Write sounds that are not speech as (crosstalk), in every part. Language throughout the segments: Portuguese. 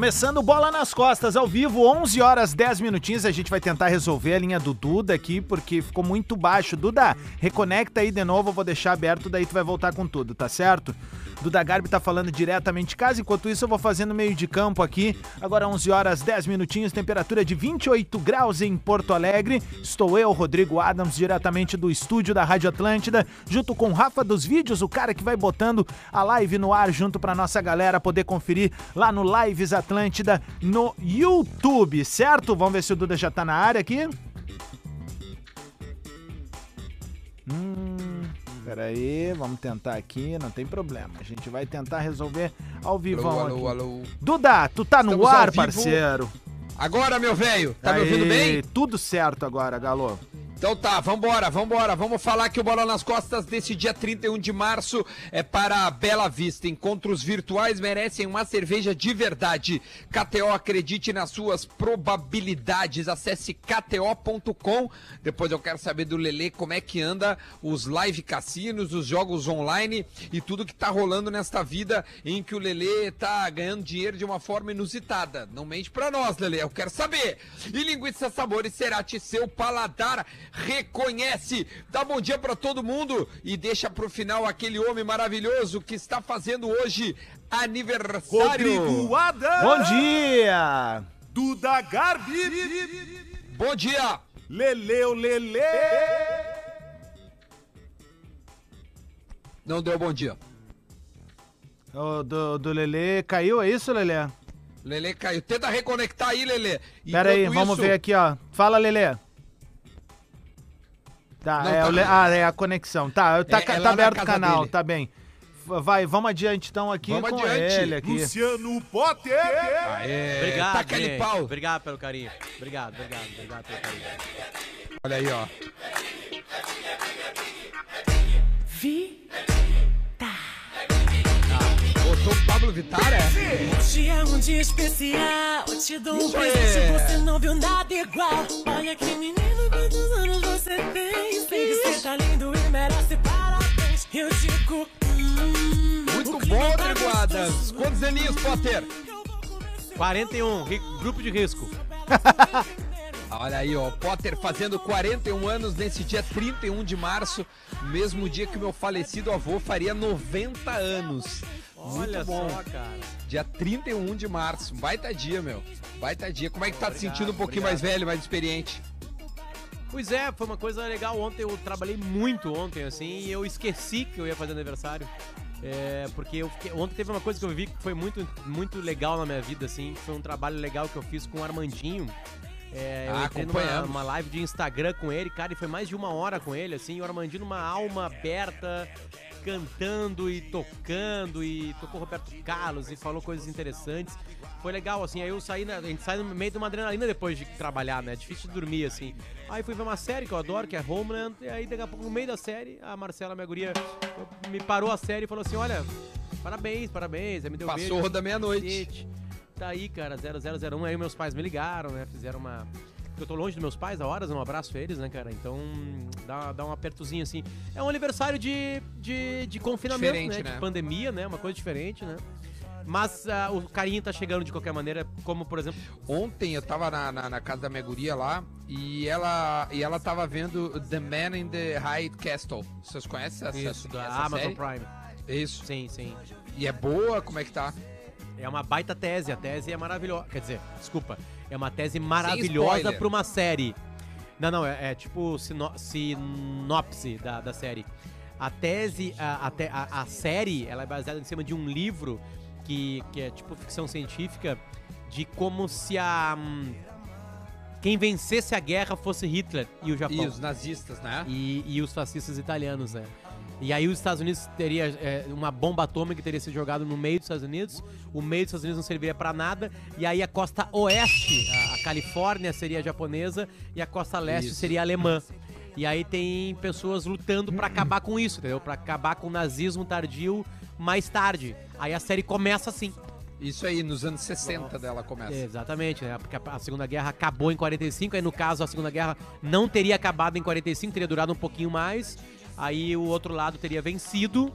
Começando bola nas costas, ao vivo, 11 horas 10 minutinhos. A gente vai tentar resolver a linha do Duda aqui, porque ficou muito baixo. Duda, reconecta aí de novo, eu vou deixar aberto, daí tu vai voltar com tudo, tá certo? Duda Garbi tá falando diretamente de casa, enquanto isso eu vou fazendo meio de campo aqui. Agora 11 horas 10 minutinhos, temperatura de 28 graus em Porto Alegre. Estou eu, Rodrigo Adams, diretamente do estúdio da Rádio Atlântida, junto com Rafa dos Vídeos, o cara que vai botando a live no ar junto pra nossa galera poder conferir lá no Lives Atlântida no YouTube, certo? Vamos ver se o Duda já tá na área aqui. Hum, peraí, vamos tentar aqui, não tem problema. A gente vai tentar resolver ao vivo. Alô, alô, alô. Duda, tu tá no Estamos ar, parceiro. Agora, meu velho, tá me Aê, ouvindo bem? Tudo certo agora, Galo. Então tá, vambora, vambora. Vamos falar que o Bola nas Costas desse dia 31 de março é para a Bela Vista. Encontros virtuais merecem uma cerveja de verdade. KTO, acredite nas suas probabilidades. Acesse kto.com. Depois eu quero saber do Lele como é que anda os live cassinos, os jogos online e tudo que tá rolando nesta vida em que o Lele tá ganhando dinheiro de uma forma inusitada. Não mente pra nós, Lele, eu quero saber. E linguiça sabores Cerati, seu paladar reconhece. Dá bom dia pra todo mundo e deixa pro final aquele homem maravilhoso que está fazendo hoje aniversário. Adams, Bom dia! Duda Garbi, Bom dia. Leleu Lele. Não deu bom dia. O do, do Lelê caiu, é isso, Lelê? Lele caiu. Tenta reconectar aí, Lele. Pera aí, vamos isso- ver aqui, ó. Fala, Lelê. Tá, Não, é, tá- o ah, é a conexão. Tá, tá, É- é tá aberto o canal, dele. tá bem. Vai, vamos adiante então aqui Vamos com adiante. ele aqui. Luciano Potter. Aê, Obrigado, ali gente. pau. Obrigado pelo carinho. Obrigado, obrigado, obrigado pelo carinho. Olha aí, ó. Botou o Pablo Vittar, é? Hoje é um dia especial. Eu te dou um presente, você não viu nada igual. Olha que menino, quantos anos você tem? Sei que você tá lindo e merece parabéns. Eu digo, hum, Muito bom, tá Rodrigo Adams. gostoso. Quantos aninhos, Potter? Eu vou começar 41, ri- grupo de risco. (laughs) Olha aí, ó. Potter fazendo 41 anos nesse dia 31 de março, mesmo dia que o meu falecido avô faria 90 anos. Olha Muito bom. só, cara. Dia 31 de março. Baita dia, meu. Baita dia. Como é que tá te Obrigado, sentindo um pouquinho mais velho, mais experiente? Pois é, foi uma coisa legal. Ontem eu trabalhei muito ontem, assim, e eu esqueci que eu ia fazer aniversário. É, porque eu fiquei- ontem teve uma coisa que eu vi que foi muito, muito legal na minha vida, assim. Foi um trabalho legal que eu fiz com o Armandinho. É, eu Ah, entrei numa, numa live de Instagram com ele, cara, e foi mais de uma hora com ele, assim, e o Armandinho numa alma aberta, cantando e tocando, e tocou Roberto Carlos e falou coisas interessantes. Foi legal, assim, aí eu saí, na, a gente sai no meio de uma adrenalina depois de trabalhar, né? É difícil de dormir, assim. Aí fui ver uma série que eu adoro, que é Homeland, e aí daqui a pouco, no meio da série, a Marcela, minha guria, me parou a série e falou assim, olha, parabéns, parabéns, aí me deu Passou beijo. da meia-noite. Tá aí, cara, 0001. Aí meus pais me ligaram, né? Fizeram uma. Eu tô longe dos meus pais há horas, um abraço pra eles, né, cara? Então dá, dá um apertozinho assim. É um aniversário de, de, de confinamento, Diferente, né? né? De pandemia, né? Uma coisa diferente, né? Mas ah, o carinho tá chegando de qualquer maneira, como por exemplo. Ontem eu tava na, na, na casa da minha guria lá e ela, e ela tava vendo The Man in the High Castle. Vocês conhecem essa, Isso, da essa Amazon série? Prime. Isso. Sim, sim. E é boa? Como é que tá? É uma baita tese, a tese é maravilhosa. Quer dizer, desculpa, é uma tese maravilhosa pra uma série. Não, não, é, é tipo sino- sinopse da, da série. A tese, a, a, te- a- a série, ela é baseada em cima de um livro que, que é tipo ficção científica de como se a. hum, quem vencesse a guerra fosse Hitler e o Japão. E os nazistas, né? E, e os fascistas italianos, né? E aí os Estados Unidos teria é, uma bomba atômica que teria sido jogada no meio dos Estados Unidos, o meio dos Estados Unidos não serviria pra nada, e aí a costa oeste, a, a Califórnia seria japonesa e a costa leste seria alemã. E aí tem pessoas lutando pra acabar com isso, entendeu? Pra acabar com o nazismo tardio mais tarde. Aí a série começa assim. Isso aí, nos anos 60 dela começa. Exatamente, né? Porque a, a Segunda Guerra acabou em 45, aí no caso a Segunda Guerra não teria acabado em 45, teria durado um pouquinho mais. Aí o outro lado teria vencido.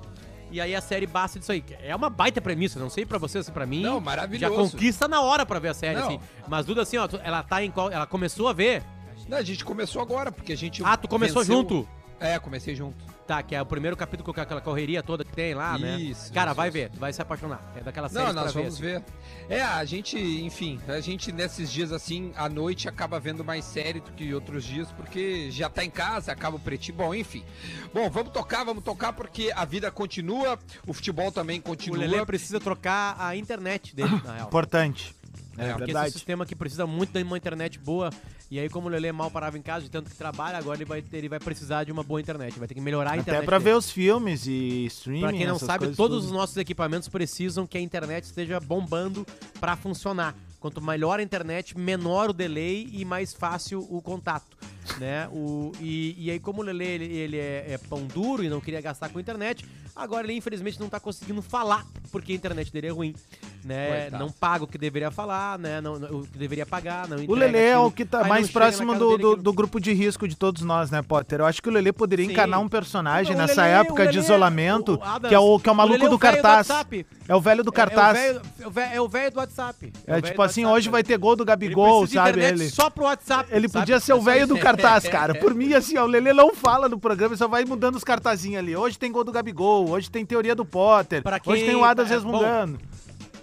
E aí a série basta disso aí. É uma baita premissa, não sei pra vocês, pra mim. Não, Já maravilhoso. conquista na hora pra ver a série, Não. assim. Mas Duda, assim, ó, ela tá em qual. Ela começou a ver. Não, a gente começou agora, porque a gente. Ah, tu começou venceu- junto? É, comecei junto. Tá, que é o primeiro capítulo com aquela correria toda que tem lá, né? Isso, Cara, isso, vai isso. ver, vai se apaixonar. É daquela série Não, nós pra vamos ver. ver. É, a gente, enfim, a gente nesses dias assim, à noite acaba vendo mais série do que outros dias, porque já tá em casa, acaba o pretinho, bom, enfim. Bom, vamos tocar, vamos tocar porque a vida continua, o futebol também O continua. Lele precisa trocar a internet dele, na real. Importante. É, Porque esse verdade. sistema que precisa muito de uma internet boa. E aí, como o Lele mal parava em casa de tanto que trabalha, agora ele vai, ter- ele vai precisar de uma boa internet. Vai ter que melhorar a Até internet. pra dele. ver os filmes e streaming. Pra quem não sabe, todos tudo. os nossos equipamentos precisam que a internet esteja bombando pra funcionar. Quanto melhor a internet, menor o delay e mais fácil o contato, né? O, e, e aí, como o Lele ele, ele é, é pão duro e não queria gastar com internet, agora ele infelizmente não tá conseguindo falar porque a internet dele é ruim, né? Coitado. Não paga o que deveria falar, né? Não, não- o que deveria pagar, não O Lelê é o que tá não mais próximo do, do, do grupo de risco de todos nós, né, Potter? Eu acho que o Lelê poderia Sim. um personagem O nessa Lelê- época o de Lelê- isolamento, Adams, que é o, que é o maluco Lelê é do o do cartaz. WhatsApp. É o velho do É- cartaz. É, o velho, é o velho- é do WhatsApp. É, É tipo do assim, WhatsApp, hoje vai velho. ter gol do Ele Gabigol, de sabe? Ele, só pro WhatsApp. ele sabe? podia ser o É velho do cartaz, cara. Por mim, assim, ó, o Lelê não fala no programa, ele só vai mudando os cartazinhos ali. Hoje tem gol do Gabigol, hoje tem teoria do Potter, hoje tem o Adas é, resmungando.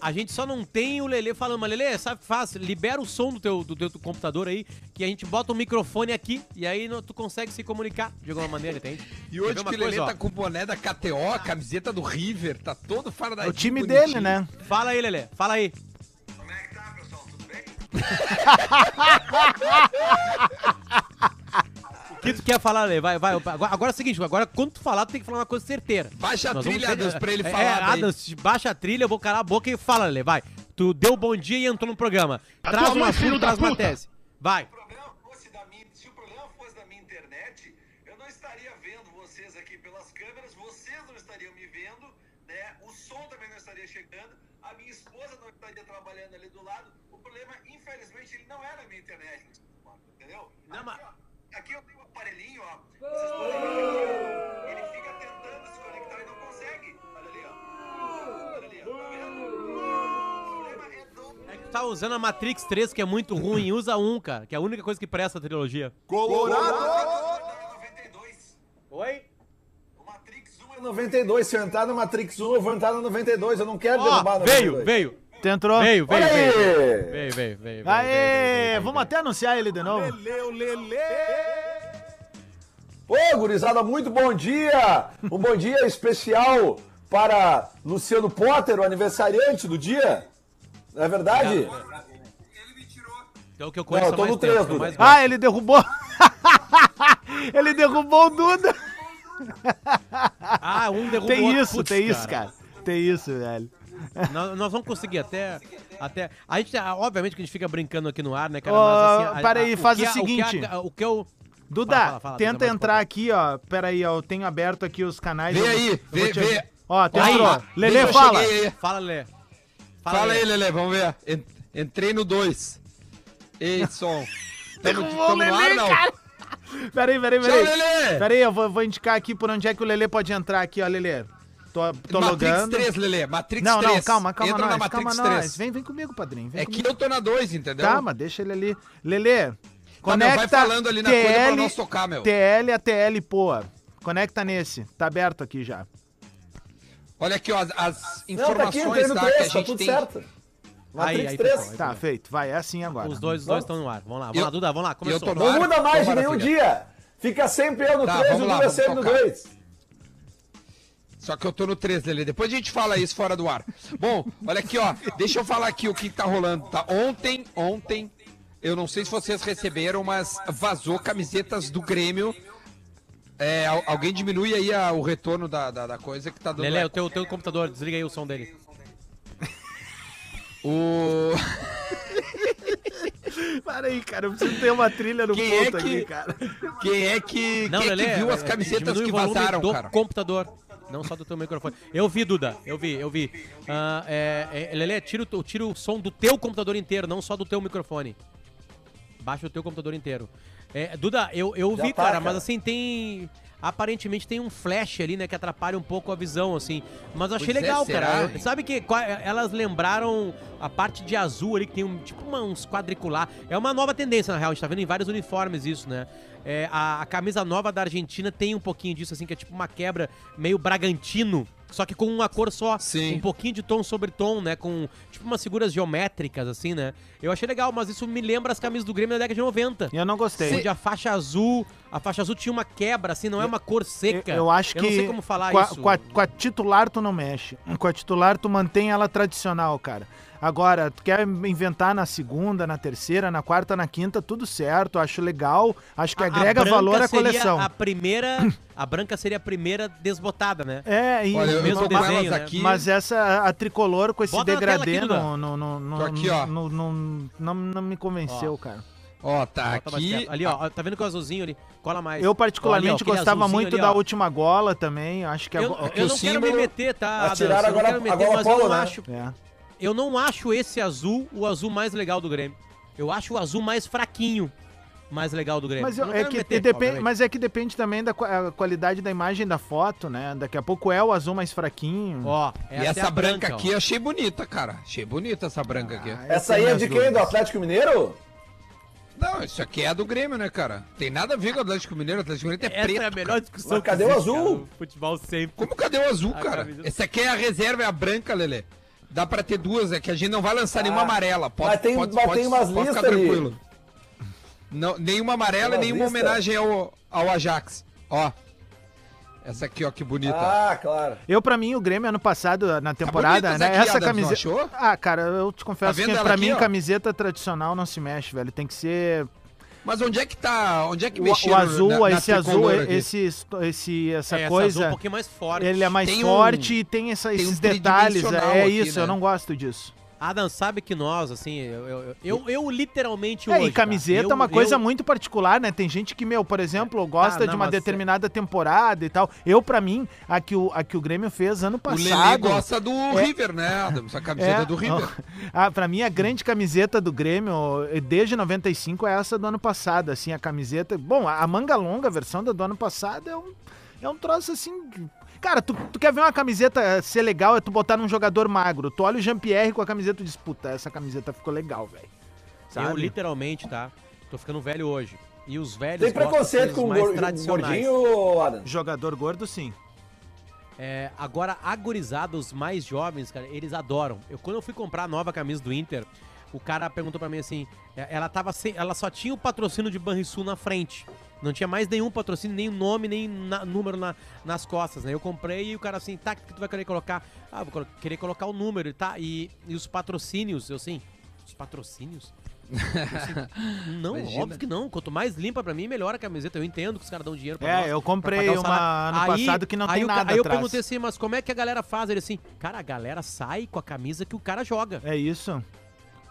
A gente só não tem o Lelê falando, mas Lelê, sabe o que faz? Libera o som do teu, do teu computador aí, que a gente bota o microfone aqui e aí no- tu consegue se comunicar de alguma maneira, entende? E hoje que o ó? tá com o boné da KTO, a camiseta do River, tá todo fora da É o time dele, né? Fala aí, Lelê, fala aí. Como é que tá, pessoal? Tudo bem? (laughs) O que tu quer falar, Lelê? Vai, vai. Agora, agora é o seguinte, agora quando tu falar, tu tem que falar uma coisa certeira. Baixa a Nós vamos trilha, ter- Adams, pra ele é, falar. É, daí. Adams, baixa a trilha, eu vou calar a boca e fala, Lelê, vai. Tu deu bom dia e entrou no programa. Traz um assunto, traz uma tese. Vai. Se o problema fosse da minha, se o problema fosse da minha internet, eu não estaria vendo vocês aqui pelas câmeras, vocês não estariam me vendo, né? O som também não estaria chegando, a minha esposa não estaria trabalhando ali do lado. O problema, infelizmente, ele não é na minha internet, entendeu? Não, aqui, mas- ó, aqui eu aparelhinho, ó. Vocês podem ver aqui, ele fica tentando se conectar e não consegue. Olha ali, ó. Olha ali, ó. Tá vendo? O problema é do É que tu tá usando a Matrix 3, que é muito ruim. Usa um, cara, que é a única coisa que presta a trilogia. Colorado! 92. Oi? O Matrix 1 é 92, se eu entrar no Matrix 1, eu vou entrar no 92. Eu não quero derrubar Ó, no veio, 92. veio, Tu entrou? veio, veio, veio. aí! Veio, veio, veio. veio, Aê! veio, veio, Vamos veio. até anunciar ele de novo. Lelê, o Lelê! Ô, gurizada, muito bom dia! Um bom dia especial para Luciano Potter, o aniversariante do dia. Não é verdade? Ele me tirou. É o que eu Não, conheço eu tô no tempo, três, que eu mais Duda. gosto. Ah, ele derrubou. (laughs) ele derrubou o Duda. Ah, um derrubou Tem isso, Putz, tem isso, cara. Tem isso, velho. Nós, nós vamos conseguir até, até... A gente, obviamente que a gente fica brincando aqui no ar, né, cara? Mas assim... a- peraí, faz que o a- que seguinte. a- O que eu... Duda, Fala, fala, fala, tenta Duda, entrar aqui, ó. Pera aí, ó. Eu tenho aberto aqui os canais. Vê eu- aí, eu vou vê, te- vê. Ó, tu Aí. Lelê, eu fala. Fala, Lê. Fala, aí, Lelê, vamos ver. En- Entrei no 2. Ei, som. (laughs) Tamo, o no ar, Lelê, não? cara. Peraí, peraí, Tchau, peraí. Lelê! Peraí, eu vou, vou indicar aqui por onde é que o Lelê pode entrar aqui, ó, Lelê. Tô, tô Matrix logando. 3, Lelê. Matrix Não, 3. não, calma, calma Entra nós, na Matrix calma 3. nós. Vem, vem comigo, padrinho. Vem É comigo. que eu tô na 2, entendeu? Calma, deixa ele ali. Lelê, Tá, conecta vai falando ali na coisa pra nós tocar, meu. TL a TL Poa. Conecta nesse. Tá aberto aqui já. Olha aqui, ó, as, as Não, tá aqui, informações tá, que a 3, tá gente tudo tem. certo. Matrix Aí, aí, 3. pessoal, Tá, feito. Vai, é assim agora. Os dois, os dois estão no ar. Vamos lá, vamos Eu- lá, Duda, vamos lá. Começou. eu tô no Não ar. muda mais de nenhum filha. dia. Fica sempre eu no Tá, 3 e o Duda sempre no tocar. 2. Só que eu tô no 3, Lelê. Depois a gente fala isso fora do ar. Bom, olha aqui, ó. Deixa eu falar aqui o que tá rolando, tá? Ontem, ontem, eu não sei se vocês receberam, mas vazou camisetas do Grêmio. É, al- alguém diminui aí a- o retorno da, da, da coisa que tá dando. Lele, o eco. teu, teu computador, desliga aí o som dele. O... (laughs) Para aí, cara. Eu preciso ter uma trilha no Quem é ponto que- aqui, cara. Quem é que, Não, quem é Lele, que viu é, as é, camisetas que o vazaram, do cara? computador. Não só do teu microfone. Eu vi, Duda. Eu vi, eu vi. Ah, é, é, Lele, tira, o tira o som do teu computador inteiro, não só do teu microfone. Baixa o teu computador inteiro. É, Duda, eu, eu Já vi, tá, cara, cara. mas assim, tem. Aparentemente tem um flash ali, né, que atrapalha um pouco a visão, assim. Mas eu achei Pois é, legal, será, cara. hein? Sabe que elas lembraram a parte de azul ali, que tem um, tipo uma- uns quadricular. É uma nova tendência, na real. A gente tá vendo em vários uniformes isso, né? É, a, a camisa nova da Argentina tem um pouquinho disso, assim, que é tipo uma quebra meio Bragantino. Só que com uma cor só. Sim. Um pouquinho de tom sobre tom, né? Com tipo umas figuras geométricas, assim, né? Eu achei legal, mas isso me lembra as camisas do Grêmio da década de 90. Eu não gostei. Onde a faixa azul, a faixa azul tinha uma quebra, assim, não é uma cor seca. Eu, eu acho que. Eu não sei como falar com a, isso. Com a, com a titular, tu não mexe. Com a titular, tu mantém ela tradicional, cara. Agora, tu quer inventar na segunda, na terceira, na quarta, na quinta, tudo certo. Acho legal. Acho que A- agrega valor à coleção. A primeira. (coughs) A branca seria a primeira desbotada, né? É, e, Olha, mesmo desenho, né? aqui. Mas essa, a tricolor com esse Bota degradê aqui, no, no, no, no, aqui, ó. no- no- não, não me convenceu, Ó. cara. Ó, tá Bota aqui. Ali, ó, tá vendo que o azulzinho ali? Cola mais. Eu ó, particularmente aquele gostava muito ali, da última gola também. Acho que a Eu, go- eu que não quero me meter, tá? Atiraram Eu agora a meter, gola mas eu polo, não né? acho. É. Eu não acho esse azul o azul mais legal do Grêmio. Eu acho o azul mais fraquinho mais legal do Grêmio. Mas, Eu eu- é que, me meter, depende, mas é que depende também da qualidade da imagem da foto, né? Daqui a pouco é o azul mais fraquinho. Ó, E essa, essa, é branca, ó. aqui eu achei bonita, cara. Achei bonita essa branca aqui. Ah, Essa eu aí é de quem? Do. Atlético Mineiro? Não, isso aqui é do Grêmio, né, cara? Tem nada a ver com o Atlético Mineiro. O Atlético Mineiro é Essa preto. é a melhor discussão Mas cadê que o existe, azul? cara, futebol sempre. Como cadê o azul, A cara? camisa- Essa aqui é a reserva, é a branca, Lelê. Dá pra ter duas, é que a gente não vai lançar nenhuma Ah, amarela. Pode, mas tem- pode, mas pode, tem umas pode listas ficar ali. tranquilo. Não, nenhuma amarela e nenhuma listas? homenagem ao, ao Ajax. Ó. Essa aqui, ó, que bonita. Ah, claro. Eu, pra mim, o Grêmio ano passado, na temporada, bonita né? essa camiseta. achou? Ah, cara, eu te confesso Tá que pra aqui, mim, ó? camiseta tradicional não se mexe, velho. Tem que ser. Mas onde é que tá? Onde é que O, mexeram o azul, na- na esse azul, aqui? esse, esse, essa É, essa coisa. azul é um pouquinho mais forte. Ele é mais Tem um- forte e tem, essa- tem um esses detalhes. tridimensional É aqui, isso, né? eu não gosto disso. Adam sabe que nós, assim, eu, eu, eu, eu literalmente É, hoje, e camiseta tá? é uma Eu- coisa eu- muito particular, né? Tem gente que, meu, por exemplo, gosta Ah, de não, uma mas é- determinada temporada e tal. Eu, pra mim, a que o, a que o Grêmio fez ano O Lelê passado. gosta do River, né, Adams? A camiseta do River. (laughs) Ah, pra mim, a grande camiseta do Grêmio, desde 95, é essa do ano passado, assim, a camiseta... Bom, a a manga longa, a versão da do ano passado, é um, é um troço, assim... Cara, tu, tu quer ver uma camiseta eh, ser legal, é tu botar num jogador magro. Tu olha o Jean-Pierre com a camiseta e diz, puta, essa camiseta ficou legal, velho. Eu Sabe? literalmente, tá? Tô ficando velho hoje. E os velhos Tem preconceito com o mais tradicionais. gordinho, Adam? Jogador gordo, sim. É, agora, a gurizada, os mais jovens, cara, eles adoram. Eu, quando eu fui comprar a nova camisa do Inter, o cara perguntou pra mim assim, é, ela tava sem, ela só tinha o patrocínio de Banrisul na frente. Não tinha mais nenhum patrocínio, nem nome, nem na- número na- nas costas, né? Eu comprei e o cara assim, tá, o que tu vai querer colocar? Ah, vou querer colocar o número, e tá? E, e os patrocínios, eu assim, os patrocínios? Assim, (laughs) não, Imagina. óbvio que não. Quanto mais limpa pra mim, melhor a camiseta. Eu entendo que os caras dão dinheiro pra É, nós, eu comprei uma ano passado que não aí tem o nada Aí eu atrás. perguntei assim, mas como é que a galera faz? Ele assim, cara, a galera sai com a camisa que o cara joga. É isso.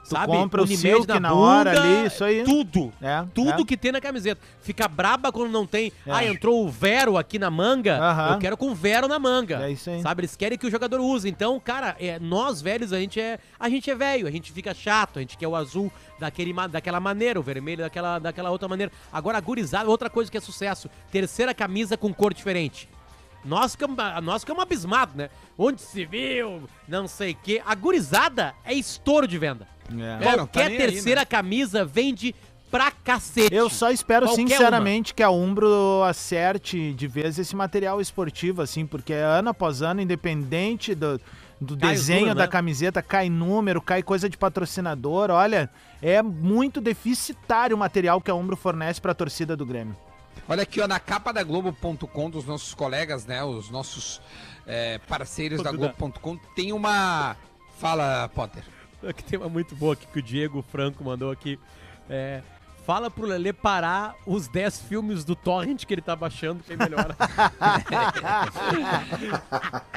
Tu sabe? compra o Unimed silk na hora ali, isso aí. Tudo. É, Tudo é. que tem na camiseta. Fica braba quando não tem. É. Ah, entrou o Vero aqui na manga. Aham. Eu quero com o Vero na manga. É isso aí. Sabe? Eles querem que o jogador use. Então, cara, é, nós velhos, a gente é. A gente é velho, a gente fica chato, a gente quer o azul daquele, daquela maneira, o vermelho daquela, daquela outra maneira. Agora, a gurizada, outra coisa que é sucesso. Terceira camisa com cor diferente. Nós ficamos, nós ficamos abismados, né? Onde se viu, não sei o quê. A gurizada é estouro de venda. É. É, não tá Qualquer nem aí, terceira camisa vende pra cacete. Eu só espero Qualquer sinceramente que a Umbro acerte de vez esse material esportivo, assim, porque ano após ano, independente do, do Cai desenho da né? camiseta, cai número, cai coisa de patrocinador, olha, é muito deficitário o material que a Umbro fornece pra torcida do Grêmio. Olha aqui, ó, na capa da Globo.com dos nossos colegas, né? Os nossos é, parceiros da. Globo.com, tem uma. Fala, Potter. Que (laughs) tem uma muito boa aqui que o Diego Franco mandou aqui. É, Fala pro Lelê parar os 10 filmes do Torrent que ele tá baixando, que aí melhora. (laughs) (laughs)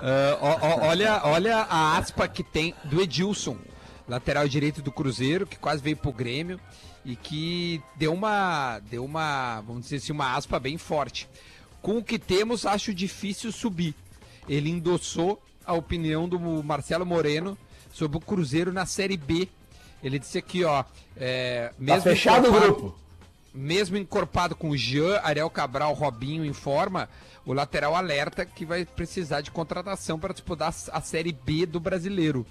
Ah, ó- ó- olha, olha a aspa que tem do Edilson, lateral direito do Cruzeiro, que quase veio pro Grêmio e que deu uma, deu uma, vamos dizer assim, uma aspa bem forte. Com o que temos, acho difícil subir. Ele endossou a opinião do Marcelo Moreno sobre o Cruzeiro na Série B. Ele disse aqui, ó, é, Tá mesmo fechado o grupo. mesmo encorpado com Jean, Ariel Cabral, Robinho em forma, o lateral alerta que vai precisar de contratação para disputar a Série B do brasileiro.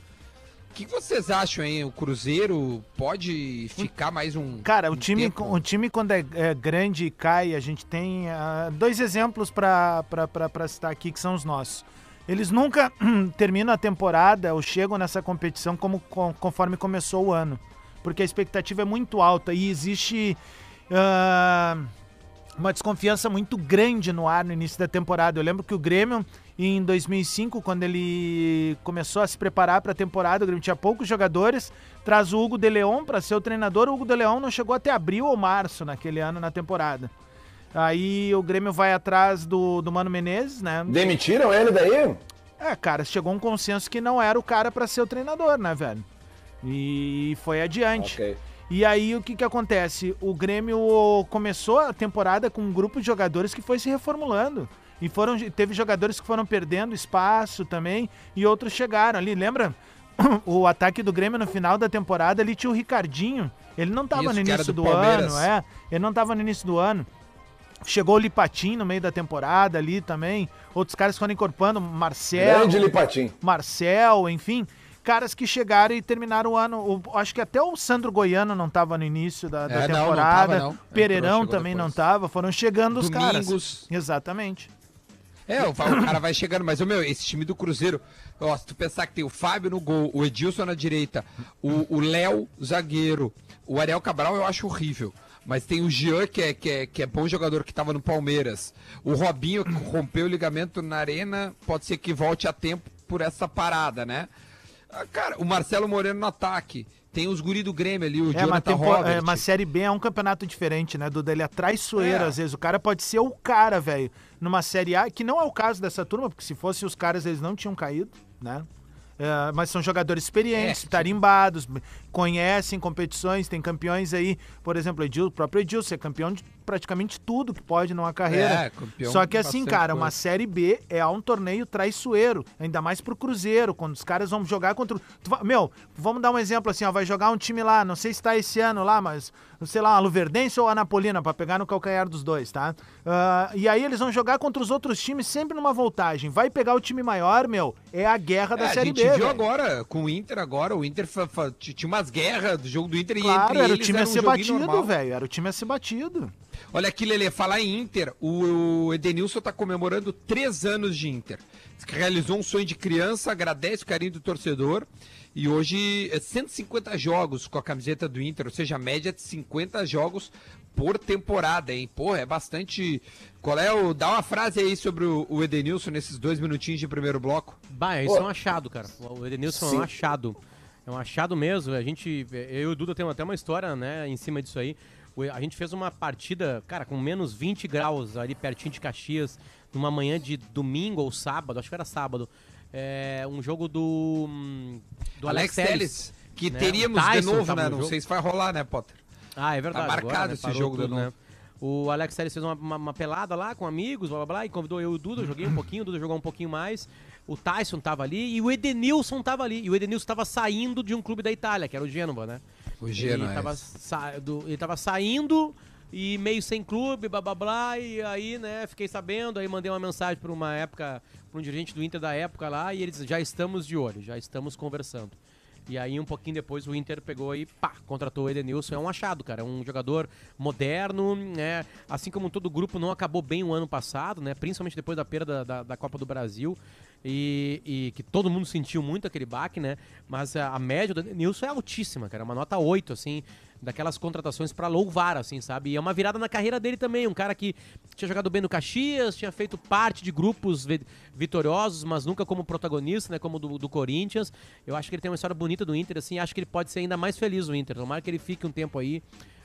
O que vocês acham, hein? O Cruzeiro pode ficar mais um. Cara, o um time, tempo? o time quando é, é grande e cai, a gente tem ah, dois exemplos pra citar aqui que são os nossos. Eles nunca (clears throat) terminam a temporada ou chegam nessa competição como com- conforme começou o ano, porque a expectativa é muito alta e existe ah, uma desconfiança muito grande no ar no início da temporada. Eu lembro que o Grêmio, em 2005, quando ele começou a se preparar para a temporada, o Grêmio tinha poucos jogadores, traz o Hugo de Leon para ser o treinador. O Hugo de Leon não chegou até abril ou março naquele ano na temporada. Aí o Grêmio vai atrás do, do Mano Menezes, né? Demitiram ele daí? É, cara, chegou um consenso que não era o cara para ser o treinador, né, velho? E foi adiante. Ok. E aí o que que acontece? O Grêmio começou a temporada com um grupo de jogadores que foi se reformulando. E foram teve jogadores que foram perdendo espaço também e outros chegaram ali, lembra? (coughs) O ataque do Grêmio no final da temporada ali tinha o Ricardinho. Ele não tava Isso, no início do do, ano, é. Ele não tava no início do ano. Chegou o Lipatim no meio da temporada ali também. Outros caras foram incorporando, Marcelo. Grande Lipatim. Marcel, enfim, caras que chegaram e terminaram o ano. o- acho que até o Sandro Goiano não estava no início da, da É, não, não temporada. tava, não. Entrou, Pereirão chegou também não depois. estava. Foram chegando os caras. Domingos. Exatamente. É, o, o cara vai chegando, mas, meu, esse time do Cruzeiro, ó, se tu pensar que tem o Fábio no gol, o Edilson na direita, o Léo, zagueiro, o Ariel Cabral eu acho horrível. Mas tem o Jean, que é, que é, que é bom jogador, que tava no Palmeiras. O Robinho, que rompeu o ligamento na arena, pode ser que volte a tempo por essa parada, né? Ah, Cara, o Marcelo Moreno no ataque. Tem os guri do Grêmio ali, o É, mas Jonathan tempo, Robert. é, mas Série B é um campeonato diferente, né, Duda? Ele é traiçoeiro, É. às vezes. O cara pode ser o cara, velho, numa Série A, que não é o caso dessa turma, porque se fosse os caras, eles não tinham caído, né? É, mas são jogadores experientes, É, tarimbados, conhecem competições, tem campeões aí, por exemplo, Edil, o próprio Edilson é campeão de praticamente tudo que pode numa carreira. É, campeão Só que assim, cara, uma coisa. Série B é um torneio traiçoeiro, ainda mais pro Cruzeiro, quando os caras vão jogar contra. Meu, vamos dar um exemplo assim, ó, vai jogar um time lá, não sei se tá esse ano lá, mas sei lá, a Luverdense ou a Napolina, pra pegar no calcanhar dos dois, tá? Ah, e aí eles vão jogar contra os outros times sempre numa voltagem. Vai pegar o time maior, meu, é a guerra da É, a Série gente B. viu velho. agora com o Inter agora, o Inter tinha umas guerras do jogo do Inter e Claro, entre era o time a ser batido, velho. Era o time a ser batido. Olha aqui, Lele, falar em Inter, o Edenilson tá comemorando três anos de Inter. Diz que realizou um sonho de criança, agradece o carinho do torcedor. E hoje é 150 jogos com a camiseta do Inter, ou seja, a média de 50 jogos por temporada, hein? Pô, é bastante. Qual é o. Dá uma frase aí sobre o, Edenilson nesses dois minutinhos de primeiro bloco. Bah, isso é um achado, cara. O Edenilson é Sim. um achado. É um achado mesmo. A gente, eu e o Duda temos até uma história, né, em cima disso aí. A gente fez uma partida, cara, com menos 20 graus ali pertinho de Caxias, numa manhã de domingo ou sábado, acho que era sábado. É, um jogo do, hum, do Alex Telles, que né? teríamos de novo, né? no Não sei se vai rolar, né, Potter? Ah, é verdade. Tá marcado agora, né, esse parou jogo de tudo, novo. né? O Alex Telles fez uma, uma- uma pelada lá com amigos, blá blá blá, e convidou eu e o Duda, joguei um pouquinho, o Duda jogou um pouquinho mais. O Tyson tava ali e o Edenilson tava ali. E o Edenilson tava saindo de um clube da Itália, que era o Gênova, né? O Genoa, ele é. tava, sa- do- ele tava saindo e meio sem clube, blá blá blá, e aí, né, fiquei sabendo, aí mandei uma mensagem para uma época, para um dirigente do Inter da época lá, e eles já estamos de olho, já estamos conversando. E aí, um pouquinho depois, o Inter pegou e pá, contratou o Edenilson. É um achado, cara. É um jogador moderno, né? Assim como todo o grupo não acabou bem o ano passado, né? Principalmente depois da perda da, da Copa do Brasil. E, e que todo mundo sentiu muito aquele baque, né? Mas a, a média do Edenilson é altíssima, cara. É uma nota 8, assim. daquelas contratações pra louvar, assim, sabe? E é uma virada na carreira dele também, um cara que tinha jogado bem no Caxias, tinha feito parte de grupos vi- vitoriosos, mas nunca como protagonista, né, como do, do Corinthians. Eu acho que ele tem uma história bonita do Inter, assim, acho que ele pode ser ainda mais feliz no Inter. Tomara que ele fique um tempo aí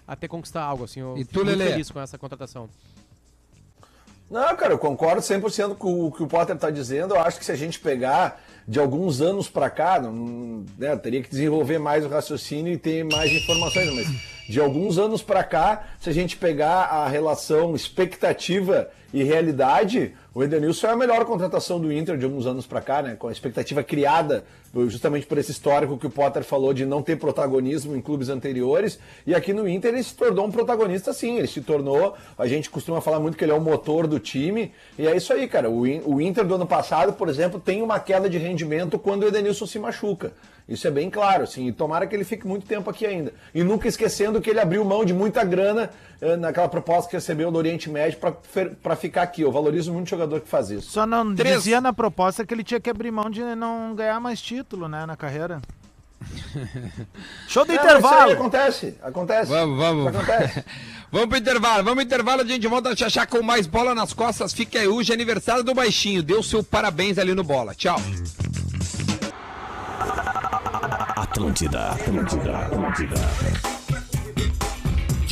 até conquistar algo, assim. Eu E tu, Lelê? feliz com essa contratação. Não, cara, eu concordo 100% com o que o Potter está dizendo. Eu acho que se a gente pegar de alguns anos para cá, né, teria que desenvolver mais o raciocínio e ter mais informações, mas de alguns anos para cá, se a gente pegar a relação expectativa e realidade, o Edenilson é a melhor contratação do Inter de alguns anos para cá, né, com a expectativa criada justamente por esse histórico que o Potter falou de não ter protagonismo em clubes anteriores, e aqui no Inter ele se tornou um protagonista sim, ele se tornou, a gente costuma falar muito que ele é o motor do time, e é isso aí, cara, o, In- o Inter do ano passado, por exemplo, tem uma queda de rendimento quando o Edenilson se machuca, isso é bem claro, assim, e tomara que ele fique muito tempo aqui ainda, e nunca esquecendo que ele abriu mão de muita grana eh, naquela proposta que recebeu do Oriente Médio para ficar aqui, eu valorizo muito o jogador que faz isso. Só não Três. dizia na proposta que ele tinha que abrir mão de não ganhar mais título, né, na carreira. (laughs) Show do Não, isso aí intervalo! acontece, acontece. Vamos, vamos. Isso acontece. (laughs) Vamos pro intervalo, vamos pro intervalo, a gente volta a chachar com mais bola nas costas. Fica aí hoje, aniversário do Baixinho. Deu seu parabéns ali no bola. Tchau. Atlântida, Atlântida, Atlântida.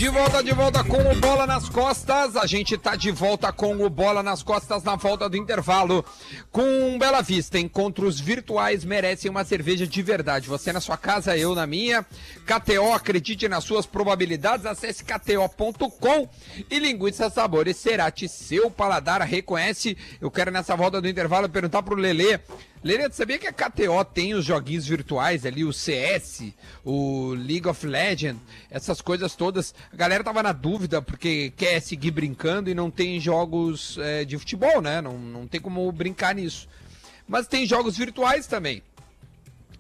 De volta, de volta com o Bola nas Costas. A gente tá de volta com o Bola nas Costas na volta do intervalo. Com Bela Vista, encontros virtuais merecem uma cerveja de verdade. Você na sua casa, eu na minha. KTO, acredite nas suas probabilidades. Acesse kto.com e Linguiça Sabores Cerati. Seu paladar reconhece. Eu quero nessa volta do intervalo perguntar pro Lelê. Tu sabia que a KTO tem os joguinhos virtuais ali, o CS, o League of Legends, essas coisas todas? A galera tava na dúvida porque quer seguir brincando e não tem jogos eh, de futebol, né? Não, não tem como brincar nisso. Mas tem jogos virtuais também.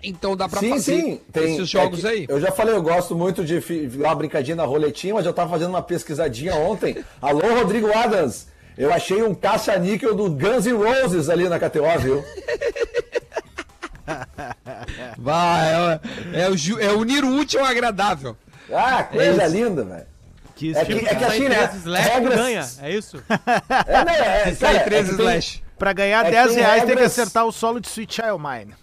Então dá pra sim, fazer sim, tem esses jogos é que aí. Eu já falei, eu gosto muito de dar uma brincadinha na roletinha, mas eu tava fazendo uma pesquisadinha ontem. (laughs) Alô, Rodrigo Adams! Eu achei um caça-níquel do Guns N' Roses ali na KTO, viu? (laughs) (laughs) Vai, é, é é unir o útil ao agradável. Ah, coisa É linda, velho. Que É que, é que assim, né? Slash, regras- ganha, é isso? É, né, é, Sai cara, três é tem- pra ganhar É que 10 tem reais tem que regras- acertar o solo de Sweet Child Mine.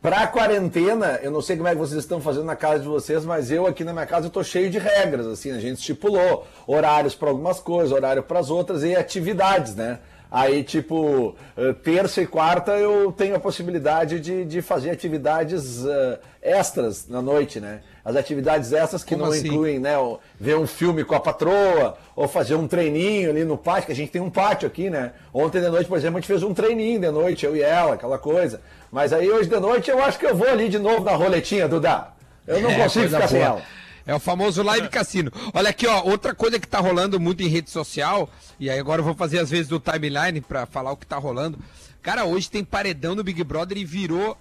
Pra quarentena, eu não sei como é que vocês estão fazendo na casa de vocês, mas eu aqui na minha casa eu tô cheio de regras, assim, a gente estipulou horários para algumas coisas, horário para as outras e atividades, né? Aí, tipo, eh, terça e quarta eu tenho a possibilidade de, de fazer atividades eh, extras na noite, né? As atividades extras que Como não assim? incluem, né, ver um filme com a patroa, ou fazer um treininho ali no pátio, que a gente tem um pátio aqui, né? Ontem de noite, por exemplo, a gente fez um treininho de noite, eu e ela, aquela coisa. Mas aí hoje de noite eu acho que eu vou ali de novo na roletinha, Duda. Eu não É, consigo ficar sem boa. ela. É o famoso live cassino. Olha aqui, ó, outra coisa que tá rolando muito em rede social, e aí agora eu vou fazer às vezes do timeline pra falar o que tá rolando. Cara, hoje tem paredão no Big Brother e virou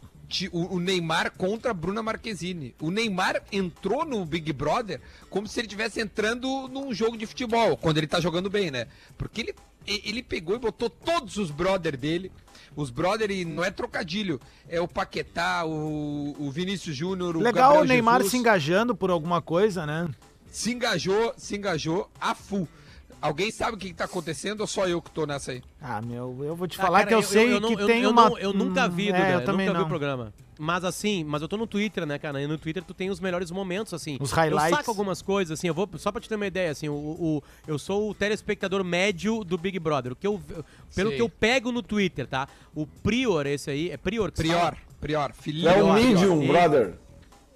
o, Neymar contra a Bruna Marquezine. O Neymar entrou no Big Brother como se ele estivesse entrando num jogo de futebol, quando ele tá jogando bem, né? Porque ele, ele pegou e botou todos os brother dele. Os brother, e não é trocadilho, é o Paquetá, o, o Vinícius Júnior, o Legal Gabriel o Neymar Jesus se engajando por alguma coisa, né? se engajou, se engajou a full. Alguém sabe o que, que tá acontecendo ou só eu que tô nessa aí? Ah, meu, eu vou te Ah, falar cara, que eu, sei não- que eu- tem eu uma... não- eu nunca vi, Hum, Duda, é, eu eu também nunca vi não. o programa. Mas assim, mas eu tô no Twitter, né, cara? E no Twitter tu tem os melhores momentos, assim. Os highlights. Eu saco algumas coisas, assim, eu vou, só pra te ter uma ideia, assim, o, o- eu sou o telespectador médio do Big Brother. O que eu, pelo Sei. que eu pego no Twitter, tá? O Prior, esse aí, é Prior que Prior, fala? Prior, filhinho. É Prior, medium, brother.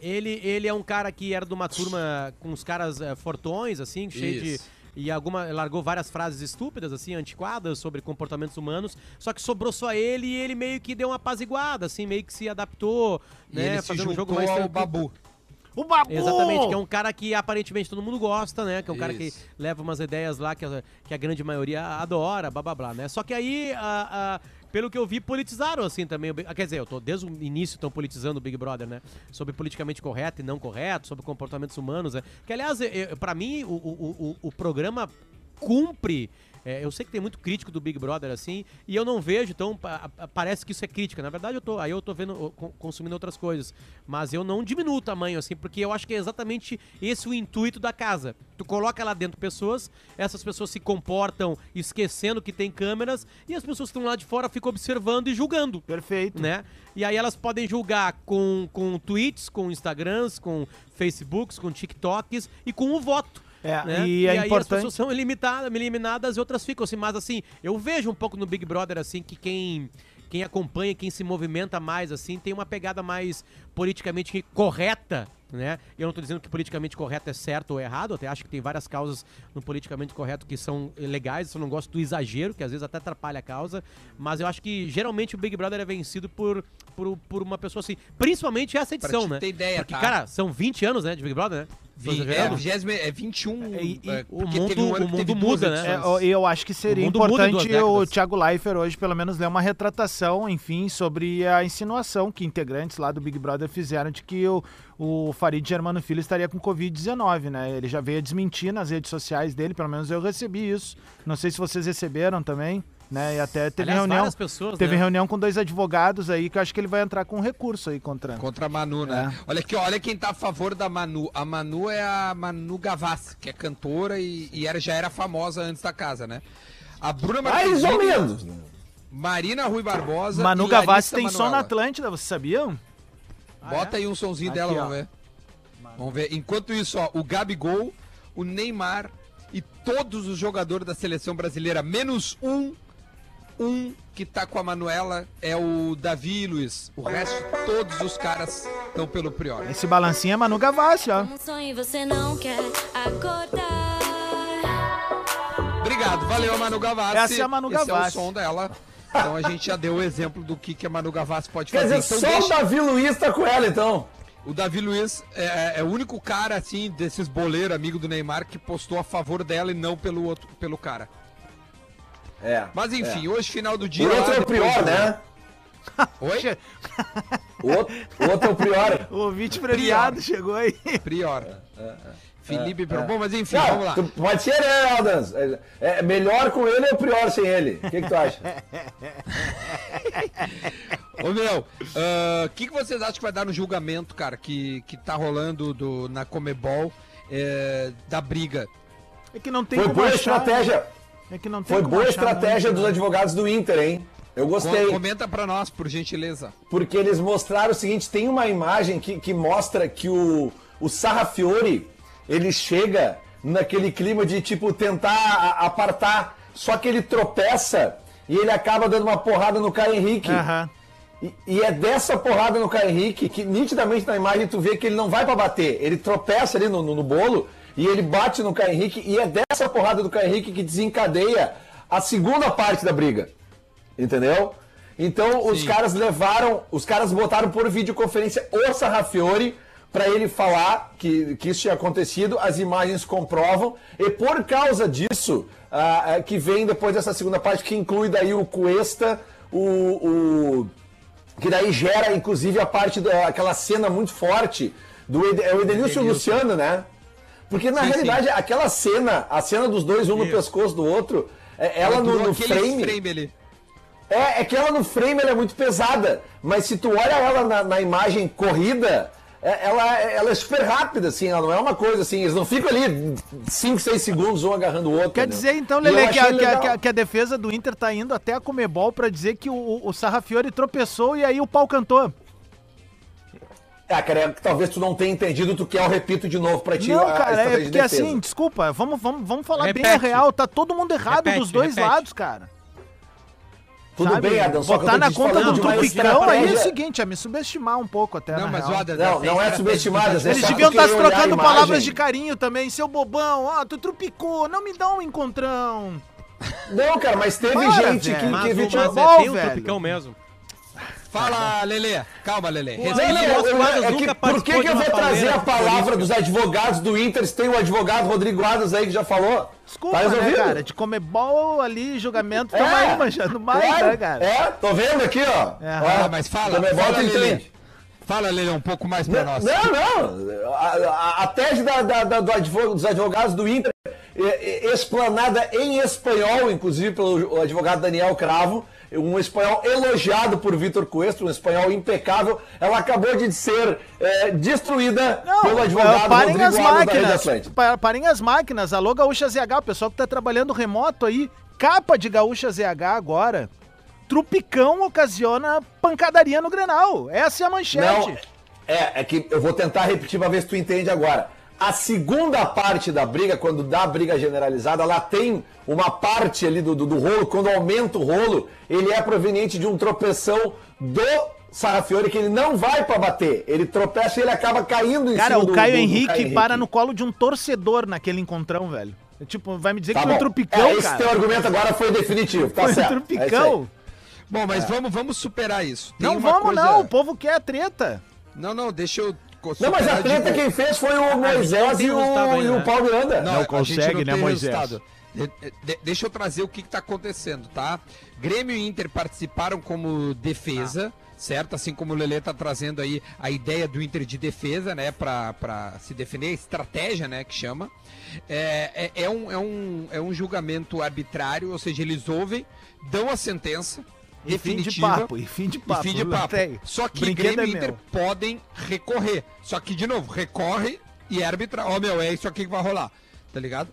Ele, ele é um cara que era de uma turma com os caras eh, fortões, assim, cheio de. Isso. E alguma, largou várias frases estúpidas, assim, antiquadas sobre comportamentos humanos. Só que sobrou só ele e ele meio que deu uma apaziguada, assim, meio que se adaptou, E né? ele fazendo um jogo mais ao tranquilo. Babu. O Babu! Exatamente, que é um cara que aparentemente todo mundo gosta, né? Que é um cara que Isso. leva umas ideias lá que a, que a grande maioria adora, blá blá blá, né? Só que aí, a- a- pelo que eu vi, politizaram assim também. ah, Quer dizer, eu tô desde o início estão politizando o Big Brother, né? Sobre politicamente correto e não correto, sobre comportamentos humanos, né? Que aliás, pra mim, o, o, o, o programa cumpre É, eu sei que tem muito crítico do Big Brother assim, e eu não vejo, então pa- pa- parece que isso é crítica. Na verdade, eu tô, aí eu tô vendo, consumindo outras coisas. Mas eu não diminuo o tamanho, assim, porque eu acho que é exatamente esse o intuito da casa. Tu coloca lá dentro pessoas, essas pessoas se comportam esquecendo que tem câmeras, e as pessoas que estão lá de fora ficam observando e julgando Perfeito. né? E aí elas podem julgar com, com tweets, com Instagrams, com Facebooks, com TikToks e com o voto. É, né? e é aí as importante- pessoas são eliminadas, eliminadas e outras ficam assim. Mas assim, eu vejo um pouco no Big Brother assim que quem, quem acompanha, quem se movimenta mais assim, tem uma pegada mais politicamente correta. Né? Eu não tô dizendo que politicamente correto é certo ou errado, até acho que tem várias causas no politicamente correto que são legais, eu só não gosto do exagero, que às vezes até atrapalha a causa, mas eu acho que geralmente o Big Brother é vencido por, por, por uma pessoa assim, principalmente essa Pra edição, te né? ter ideia, Porque, tá? cara, são 20 anos, né, de Big Brother, né? Vi- é, exagerando? 20, é 21. E- e é, o porque mundo- teve um o mundo muda, né? É, eu acho que seria O importante o. Thiago Leifert hoje, pelo menos, ler uma retratação, enfim, sobre a insinuação que integrantes lá do Big Brother fizeram de que o, o Farid Germano Filho estaria com Covid-19, né? Ele já veio a desmentir nas redes sociais dele, pelo menos eu recebi isso. Não sei se vocês receberam também, né? E até teve Aliás, reunião. pessoas, Teve né? reunião com dois advogados aí que eu acho que ele vai entrar com recurso aí contra. Contra a Manu, né? É. Olha aqui, olha quem tá a favor da Manu. A Manu é a Manu Gavassi, que é cantora e, e era, já era famosa antes da casa, né? A Bruna Mais ou menos. Marina Rui Barbosa Manu e Gavassi tem som na. Atlântida, vocês sabiam? Bota aí um sonzinho Aqui, dela, ó. vamos ver. Vamos ver. Enquanto isso, ó, o Gabigol, o Neymar e todos os jogadores da seleção brasileira, menos um, um que tá com a Manuela, é o Davi e Luiz. O resto, todos os caras estão pelo Prior. Esse balancinho é Manu Gavassi, ó. Um sonho e você não quer acordar. Obrigado, valeu, Manu Gavassi. Essa é a Manu Esse Gavassi. é o som dela. Então a gente já deu o exemplo do que, que a Manu Gavassi pode Quer fazer. dizer, Então só deixa- o Davi Luiz tá com ela, então. O Davi Luiz é, é o único cara, assim, desses boleiros, amigo do Neymar, que postou a favor dela e não pelo outro, pelo cara. É. Mas enfim, hoje, final do dia. O outro é o do- né? (laughs) Oi? O outro, o outro é o pior. O ouvinte premiado chegou aí. Prior. Felipe, é. Bom, mas enfim, Não, vamos lá. pode ser, né, Aldans? É, é melhor com ele ou pior sem ele? O que, que tu acha? (laughs) Ô meu, ah, o que, que vocês acham que vai dar no julgamento, cara, que, que tá rolando do, na Comebol é, da briga? É que não tem Foi como boa achar. estratégia. É que não tem Foi boa estratégia muito, dos né? advogados do Inter, hein? Eu gostei. Com- Comenta pra nós, por gentileza. Porque eles mostraram o seguinte: tem uma imagem que, que mostra que o, o Sarrafiore ele chega naquele clima de tipo tentar apartar, só que ele tropeça e ele acaba dando uma porrada no Caio Henrique. Aham. E, e é dessa porrada no Caio Henrique que nitidamente na imagem tu vê que ele não vai pra bater. Ele tropeça ali no, no- no bolo e ele bate no Caio Henrique e é dessa porrada do Caio Henrique que desencadeia a segunda parte da briga. Entendeu? Então os caras levaram, os caras botaram por videoconferência o Sarrafiore para ele falar que, que isso tinha acontecido, as imagens comprovam, e por causa disso, ah, ah, que vem depois dessa segunda parte, que inclui daí o Cuesta, o, o- que daí gera inclusive a parte daquela cena muito forte do Ede, é o Edenilson e o Luciano, né? Porque na Sim, realidade aquela cena, a cena dos dois, um no pescoço do outro, é- ela no, no frame, frame ali. é, é que ela no frame ela é muito pesada, mas se tu olha ela na, na imagem corrida, é- ela, ela é super rápida, assim, ela não é uma coisa assim, eles não ficam ali 5, 6 segundos um agarrando o outro. Quer entendeu? dizer, então, Lele, que, que que a- defesa do Inter tá indo até a Comebol pra dizer que o, o Sarrafiore tropeçou e aí o pau cantou. Ah, cara, é que talvez tu não tenha entendido, tu quer eu repito de novo pra ti Não, cara, é de porque defesa. assim, desculpa, vamos, vamos, vamos falar bem a Repete. real, tá todo mundo errado Repete, dos dois repete. lados, cara. Tudo sabe? bem, Adam, só que eu Botar tô na te conta do de uma Trupicão aí é o seguinte, é me subestimar um pouco até, Não, mas Adam, Não, não é subestimado, é Eles deviam tu estar a trocando imagem. palavras de carinho também, seu bobão, ó, tu trupicou, não me dá um encontrão. Não, cara, mas teve Para, gente velho. que, Mas, que o- vítima- mas é, tem o tropicão mesmo. Fala, Lelê. Calma, Lelê. Não, Respeita. não, Ele, Oscar eu- Quadros é que, nunca por que, que eu vou trazer a palavra dos advogados do Inter? Se tem o advogado Rodrigo Adas aí que já falou. Desculpa, tá né, cara, de Comebol ali, julgamento, É, tamo aí manjando mais, claro, né, cara? É, tô vendo aqui, ó. É, Ó, ah, mas fala, fala, entende. Fala, Lele, um pouco mais pra Não, nós. não, não. A, a- a tese da- da- da- do advo- dos advogados do Inter, é, é, explanada em espanhol, inclusive pelo advogado Daniel Cravo, um espanhol elogiado por Vitor Cuesta, um espanhol impecável, ela acabou de ser é, destruída pelo advogado eh, parem as Rodrigo da Rede máquinas. Pa- Parem as máquinas. Alô, Gaúcha ZH, o pessoal que tá trabalhando remoto aí. Capa de Gaúcha ZH agora. Trupicão ocasiona pancadaria no Grenal. Essa é a manchete. Não, é, é que eu vou tentar repetir pra ver se tu entende agora. A segunda parte da briga, quando dá a briga generalizada, ela tem uma parte ali do, do, do rolo, quando aumenta o rolo, ele é proveniente de um tropeção do Sarrafiore, que ele não vai pra bater. Ele tropeça e ele acaba caindo em Cara, cima o do- Caio do- do Henrique Caio para no colo de um torcedor naquele encontrão, velho. Tipo, vai me dizer Tá que foi um bom. trupicão, é, esse cara. teu argumento agora foi definitivo, tá foi um certo. É isso aí. trupicão. Bom, mas vamos, vamos superar isso. Tem não uma vamos, coisa- não. O povo quer treta. Não, não, deixa eu. Não, mas a de treta quem fez foi o não Moisés e o, ainda, e o né? Paulo Miranda. Não a gente consegue, né, tem Moisés? resultado. De- de- deixa eu trazer o que está acontecendo, tá? Grêmio e Inter participaram como defesa, certo? Assim como o Lelê tá trazendo aí a ideia do Inter de defesa, né? Pra, pra se defender, estratégia, né? Que chama. É, é, é um, é, um, é um julgamento arbitrário, ou seja, eles ouvem, dão a sentença. E fim de definitiva, papo, e fim de papo. fim de papo. Tem. Só que Brinquedo Grêmio e é Inter podem recorrer. Só que, de novo, recorre e é arbitrar. Ó, meu, é isso aqui que vai rolar. Tá ligado?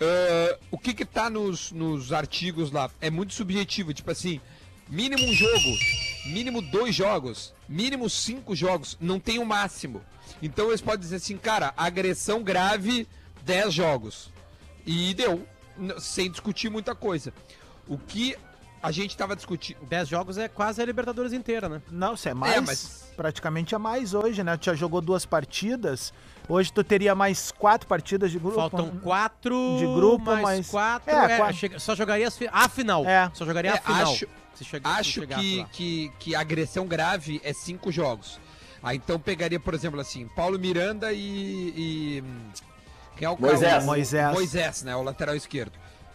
Ah, o que que tá nos, nos artigos lá? É muito subjetivo. Tipo assim, mínimo um jogo, mínimo dois jogos, mínimo cinco jogos. Não tem o máximo. Então eles podem dizer assim, cara, agressão grave, 10 jogos. E deu. Sem discutir muita coisa. O que a gente tava discutindo. 10 jogos é quase a Libertadores inteira, né? Não, isso é mais. É, mas- Praticamente é mais hoje, né? Tu já jogou duas partidas. Hoje tu teria mais quatro partidas de grupo. Faltam quatro De grupo, mais mas- quatro. É, é, quatro. só jogaria as fi- a final. É. Só jogaria É, a final. acho- se chega- se Acho que, que, que agressão grave é cinco jogos. Aí então pegaria, por exemplo, assim, Paulo Miranda e. e, quem é o cara? Moisés. Moisés. Moisés, né? O lateral esquerdo.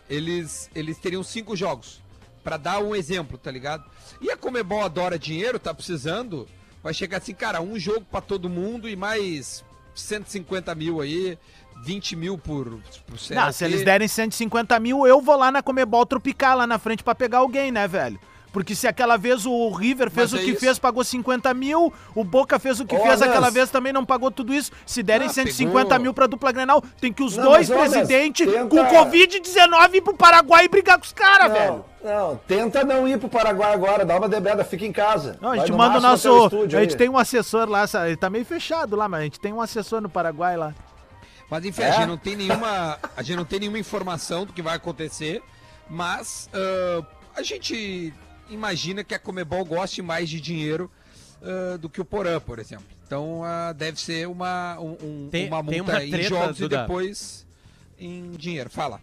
Eles, eles teriam cinco jogos. Pra dar um exemplo, tá ligado? E a Comebol adora dinheiro, tá precisando. Vai chegar assim, cara, um jogo pra todo mundo e mais 150 mil aí, 20 mil por, por lá Não, se eles derem 150 mil, eu vou lá na Comebol tropicar lá na frente pra pegar alguém, né, velho? Porque se aquela vez o River fez Mas o é que isso. fez, pagou 50 mil, o Boca fez o que Ô, fez Anas. aquela vez, também não pagou tudo isso. Se derem Ah, 150 pegou. mil pra dupla Grenal, tem que os Não, dois presidentes tenta- com Covid-19 ir pro Paraguai e brigar com os caras, velho. Não, não, tenta não ir pro Paraguai agora, dá uma debeda, fica em casa. Não, a gente no manda o nosso. a gente aí. tem um assessor lá, ele tá meio fechado lá, mas a gente tem um assessor no Paraguai lá. Mas enfim, É? a gente não tem nenhuma, a gente não tem nenhuma informação do que vai acontecer, mas ah, a gente imagina que a Comebol goste mais de dinheiro ah, do que o Porã, por exemplo. Então ah, deve ser uma, um- Tem- uma multa uma em treta, jogos Duda. e depois em dinheiro. Fala.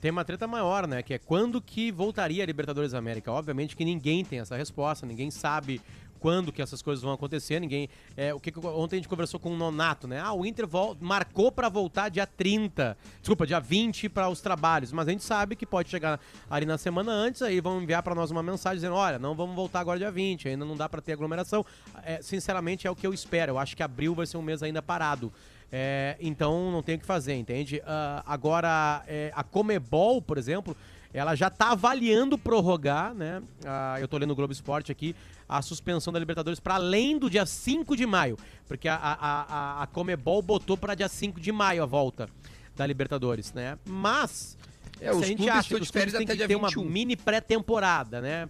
Tem uma treta maior, né? Que é quando que voltaria a Libertadores da América. Obviamente que ninguém tem essa resposta, ninguém sabe quando que essas coisas vão acontecer, ninguém... É, o que ontem a gente conversou com o Nonato, né? Ah, o Inter marcou pra voltar dia 30, desculpa, dia 20 para os trabalhos, mas a gente sabe que pode chegar ali na semana antes, aí vão enviar pra nós uma mensagem dizendo, olha, não vamos voltar agora dia 20, ainda não dá pra ter aglomeração. É, sinceramente, é o que eu espero. Eu acho que abril vai ser um mês ainda parado. É, então não tem o que fazer, entende? Ah, agora, é, a Comebol, por exemplo, ela já tá avaliando prorrogar, né? Ah, eu tô lendo o Globo Esporte aqui, a suspensão da Libertadores para além do dia 5 de maio. Porque a, a, a, a Comebol botou para dia 5 de maio a volta da Libertadores, né? Mas. É, se a gente acha que os clubes têm que ter uma 21. mini pré-temporada, né?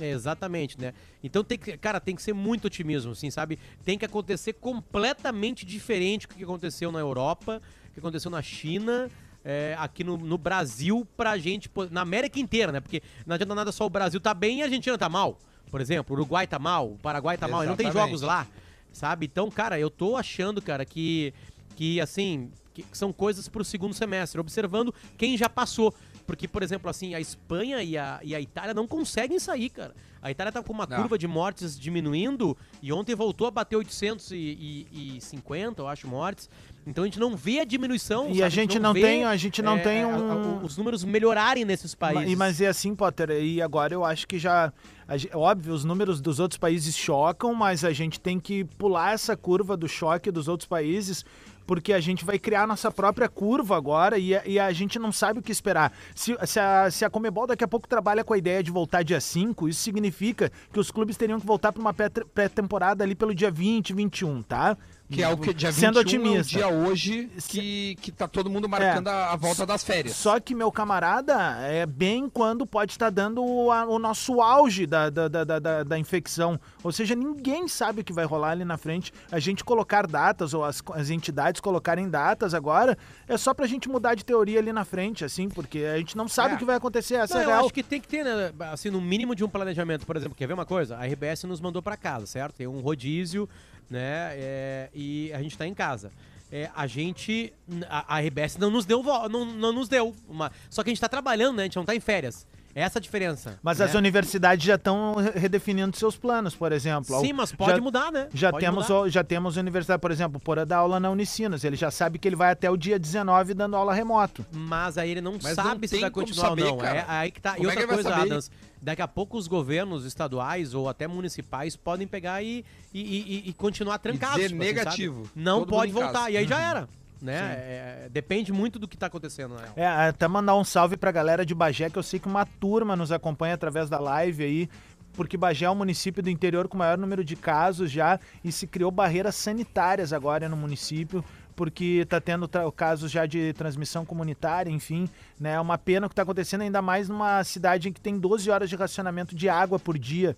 É, exatamente, né? Então tem que, cara, tem que ser muito otimismo, assim, sabe? Tem que acontecer completamente diferente do que aconteceu na Europa, que aconteceu na China, é, aqui no, no Brasil, pra gente, na América inteira, né? Porque não adianta nada só o Brasil tá bem e a Argentina tá mal. Por exemplo, o Uruguai tá mal, o Paraguai tá mal, e não tem jogos lá, sabe? Então, cara, eu tô achando, cara, que, que assim, que são coisas pro segundo semestre, observando quem já passou. Porque, por exemplo, assim, a Espanha e a, e a Itália não conseguem sair, cara. A Itália tá com uma Não. curva de mortes diminuindo e ontem voltou a bater 850, eu acho, mortes. Então a gente não vê a diminuição. E sabe? a gente não vê, tem- a gente não tem a- um- a- os números melhorarem nesses países. Ma- Mas é assim, Potter, e agora eu acho que já. a Óbvio, os números dos outros países chocam, mas a gente tem que pular essa curva do choque dos outros países, porque a gente vai criar nossa própria curva agora e a, e a gente não sabe o que esperar. Se, se, a, se a Comebol daqui a pouco trabalha com a ideia de voltar dia 5, isso significa que os clubes teriam que voltar para uma pré- pré-temporada ali pelo dia 20, 21, tá? Que é o que dia 21 Sendo é o otimista. dia hoje que, que tá todo mundo marcando a, a volta das férias. Só que, meu camarada, é bem quando pode estar dando o, a- o nosso auge da, da, da, da- da- infecção. Ou seja, ninguém sabe o que vai rolar ali na frente. A gente colocar datas, ou as, as entidades colocarem datas agora, é só pra gente mudar de teoria ali na frente, assim, porque a gente não sabe É. o que vai acontecer. Essa Não, é real. acho que tem que ter, né, assim, no mínimo de um planejamento. Por exemplo, quer ver uma coisa? A RBS nos mandou pra casa, certo? Tem um rodízio, né? é, e a gente tá em casa. É, a gente. A, a RBS não nos deu. Não, não nos deu. Uma, só que a gente tá trabalhando, né? A gente não tá em férias. Essa é a diferença. Mas né? as universidades já estão redefinindo seus planos, por exemplo. Sim, mas pode Já- mudar, né? Já Pode temos, mudar. já temos universidade, por exemplo, Porã dá aula na Unicinos. Ele já sabe que ele vai até o dia 19 dando aula remoto. Mas aí ele não Mas não sabe se tem vai continuar saber, ou não. cara. É aí que tá. Como e é que outra vai coisa, saber? Adams, daqui a pouco os governos estaduais ou até municipais podem pegar e, e, e- e continuar trancados. dizer tipo assim, negativo. sabe? Não Todo pode voltar. E aí já era. Né? É, depende muito do que tá acontecendo, real. É, até mandar um salve pra galera de Bagé, que eu sei que uma turma nos acompanha através da live aí, porque Bagé é o município do interior com o maior número de casos já e se criou barreiras sanitárias agora no município. Porque tá tendo casos já de transmissão comunitária, enfim, né? É uma pena o que tá acontecendo, ainda mais numa cidade em que tem 12 horas de racionamento de água por dia.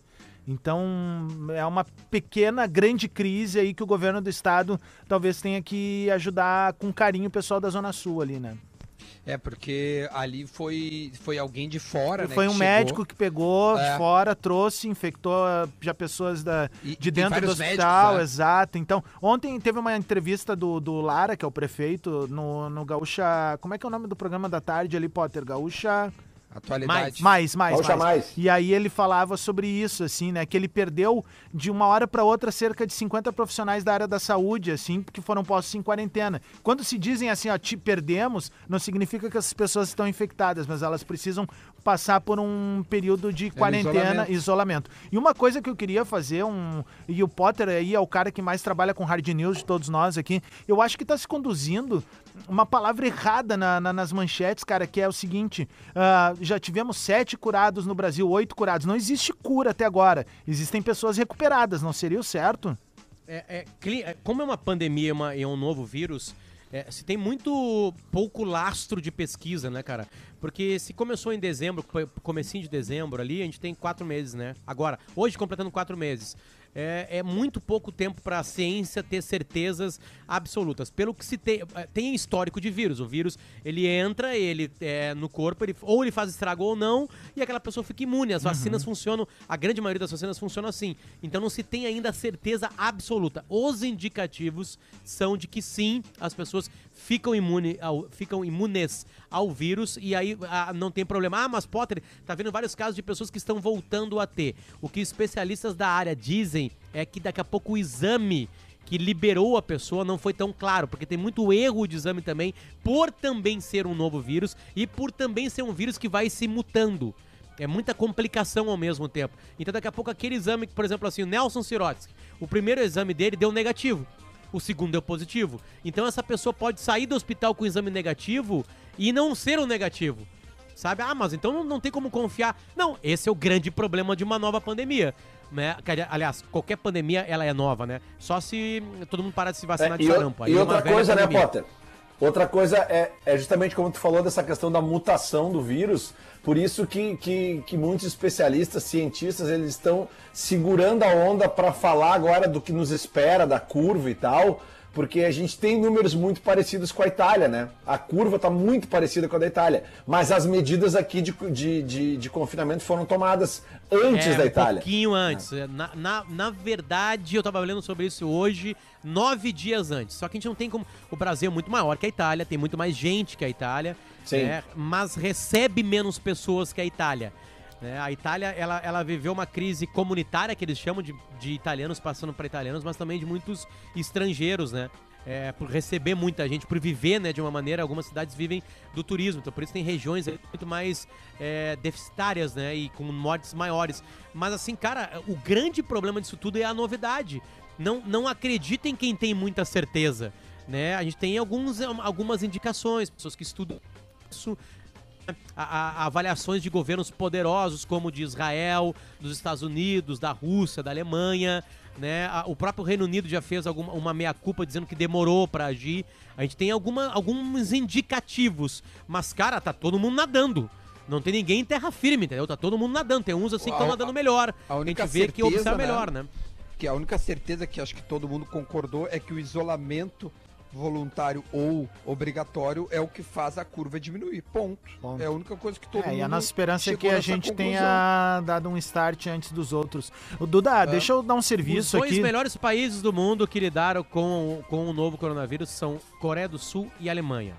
Então, é uma pequena, grande crise aí que o governo do estado talvez tenha que ajudar com carinho o pessoal da Zona Sul ali, né? É, porque ali foi, foi alguém de fora, né? Foi que um chegou. médico que pegou É. de fora, trouxe, infectou já pessoas da, E- de dentro do hospital, médicos, né? exato. Então, ontem teve uma entrevista do, do Lara, que é o prefeito, no, no Gaúcha. Como é que é o nome do programa da tarde ali, Potter? Gaúcha. Atualidade. Mais, mais, Gaúcha mais. Mais. E aí ele falava sobre isso, assim, né? Que ele perdeu de uma hora para outra cerca de 50 profissionais da área da saúde, assim, que foram postos em quarentena. Quando se dizem assim, ó, te perdemos, não significa que essas pessoas estão infectadas, mas elas precisam passar por um período de quarentena, isolamento. isolamento. E uma coisa que eu queria fazer, um e o Potter aí é o cara que mais trabalha com hard news de todos nós aqui, eu acho que tá se conduzindo uma palavra errada na- na- nas manchetes, cara, que é o seguinte: ah, já tivemos sete curados no Brasil, oito curados. Não existe cura até agora. Existem pessoas recuperadas, não seria o certo? É, é, é, como é uma pandemia e uma- e é um novo vírus, é, se tem muito pouco lastro de pesquisa, né, cara? Porque se começou em dezembro, co- comecinho de dezembro ali, a gente tem quatro meses, né? Agora, hoje completando quatro meses. É, é muito pouco tempo para a ciência ter certezas absolutas. Pelo que se tem, é, tem histórico de vírus. O vírus, ele entra, ele é, no corpo, ele, ou ele faz estrago ou não, e aquela pessoa fica imune. As vacinas funcionam, a grande maioria das vacinas funcionam assim. Então não se tem ainda certeza absoluta. Os indicativos são de que sim, as pessoas ficam, imune ao, ficam imunes ao vírus e aí ah, não tem problema. Ah, mas Potter, tá vendo vários casos de pessoas que estão voltando a ter. O que especialistas da área dizem é que daqui a pouco o exame que liberou a pessoa não foi tão claro, porque tem muito erro de exame também, por também ser um novo vírus e por também ser um vírus que vai se mutando. É muita complicação ao mesmo tempo. Então daqui a pouco aquele exame, por exemplo, assim, o Nelson Sirotsky, o primeiro exame dele deu negativo, o segundo deu positivo. Então essa pessoa pode sair do hospital com o exame negativo e não ser um negativo. Sabe? Ah, mas então não tem como confiar. Não, esse é o grande problema de uma nova pandemia. Né? Aliás, qualquer pandemia ela é nova, né? Só se todo mundo parar de se vacinar É, de e, sarampo. Aí e é outra velha coisa, né, pandemia. Potter? Outra coisa é, é justamente como tu falou dessa questão da mutação do vírus. Por isso que, que, que muitos especialistas, cientistas, eles estão segurando a onda para falar agora do que nos espera, da curva e tal. Porque a gente tem números muito parecidos com a Itália, né? A curva está muito parecida com a da Itália. Mas as medidas aqui de, de, de, de confinamento foram tomadas antes É, da um Itália. pouquinho antes. Na, na, na verdade, eu tava lendo sobre isso hoje, nove dias antes. Só que a gente não tem como. O Brasil é muito maior que a Itália, tem muito mais gente que a Itália, Sim. né, mas recebe menos pessoas que a Itália. Né? A Itália, ela, ela viveu uma crise comunitária, que eles chamam de, de italianos passando para italianos, mas também de muitos estrangeiros, né? é, por receber muita gente, por viver, né, de uma maneira, algumas cidades vivem do turismo, então por isso tem regiões muito mais é, deficitárias, né, e com mortes maiores. Mas assim, cara, o grande problema disso tudo é a novidade. Não, não acredita em quem tem muita certeza, né? A gente tem alguns, algumas indicações, pessoas que estudam isso, a, a- a avaliações de governos poderosos como o de Israel, dos Estados Unidos, da Rússia, da Alemanha, né? A- o próprio Reino Unido já fez alguma, uma meia-culpa dizendo que demorou pra agir. A gente tem alguma, alguns indicativos, mas, cara, tá todo mundo nadando. Não tem ninguém em terra firme, entendeu? Tá todo mundo nadando. Tem uns assim que estão A- nadando melhor. a A, única gente vê que certeza, observa né? melhor, né? Que a única certeza que acho que todo mundo concordou é que o isolamento voluntário ou obrigatório é o que faz a curva diminuir. Ponto. Ponto. É a única coisa que todo É, mundo e a nossa esperança é que a gente conclusão. tenha dado um start antes dos outros. O Duda, deixa eu dar um Os serviço dois aqui. melhores países do mundo que lidaram com, com o novo coronavírus são Coreia do Sul e Alemanha.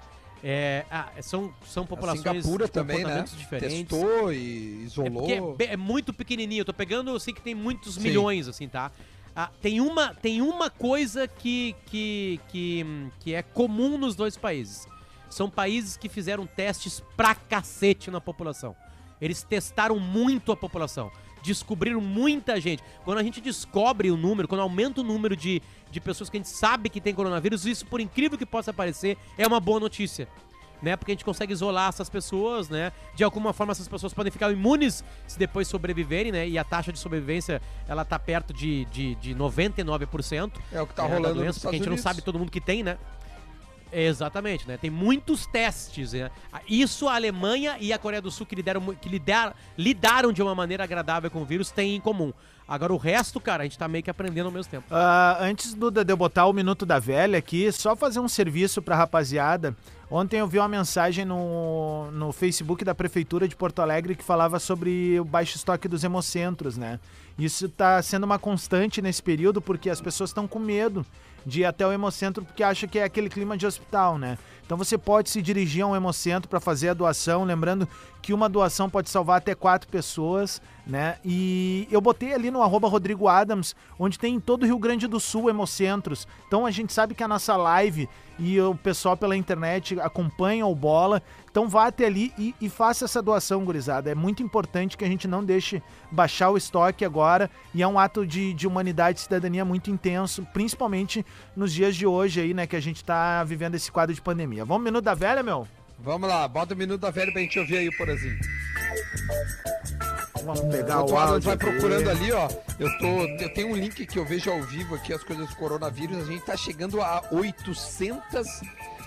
É, ah, são, são A populações Singapura de também, né? diferentes. Testou e É isolou. é, be- é muito pequenininho. Eu tô pegando, assim, que tem muitos Sim. milhões, assim, tá? Ah, tem, uma, tem uma coisa que, que, que, que é comum nos dois países. São países que fizeram testes pra cacete na população. Eles testaram muito a população. Descobriram muita gente. Quando a gente descobre o número, quando aumenta o número de, de pessoas que a gente sabe que tem coronavírus, isso, por incrível que possa parecer, é uma boa notícia né? Porque a gente consegue isolar essas pessoas, né? De alguma forma essas pessoas podem ficar imunes se depois sobreviverem, né? E a taxa de sobrevivência, ela tá perto de, de, de 99%. É o que tá da rolando doença, porque a gente não sabe todo mundo que tem, né? Exatamente, né? Tem muitos testes, né? Isso a Alemanha e a Coreia do Sul que, lideram, que lidar, lidaram de uma maneira agradável com o vírus têm em comum. Agora o resto, cara, a gente tá meio que aprendendo ao mesmo tempo. Ah, antes do, de eu botar o Minuto da Velha aqui, só fazer um serviço pra rapaziada. Ontem eu vi uma mensagem no, no Facebook da Prefeitura de Porto Alegre que falava sobre o baixo estoque dos hemocentros, né? Isso tá sendo uma constante nesse período porque as pessoas estão com medo de ir até o hemocentro porque acha que é aquele clima de hospital, né? Então você pode se dirigir a um hemocentro para fazer a doação, lembrando que uma doação pode salvar até quatro pessoas, né? E eu botei ali no arroba Rodrigo Adams, onde tem em todo o Rio Grande do Sul hemocentros. Então a gente sabe que a nossa live e o pessoal pela internet acompanha o Bola. Então vá até ali e, e faça essa doação, gurizada. É muito importante que a gente não deixe baixar o estoque agora. E é um ato de, de humanidade e cidadania muito intenso, principalmente nos dias de hoje aí, né? Que a gente tá vivendo esse quadro de pandemia. Vamos minuto da velha, meu? Vamos lá, bota o minuto da velha pra gente ouvir aí, por exemplo. Vamos pegar o o áudio vai procurando ali, ó. Eu tô. Eu tenho um link que eu vejo ao vivo aqui, as coisas do coronavírus. A gente tá chegando a 800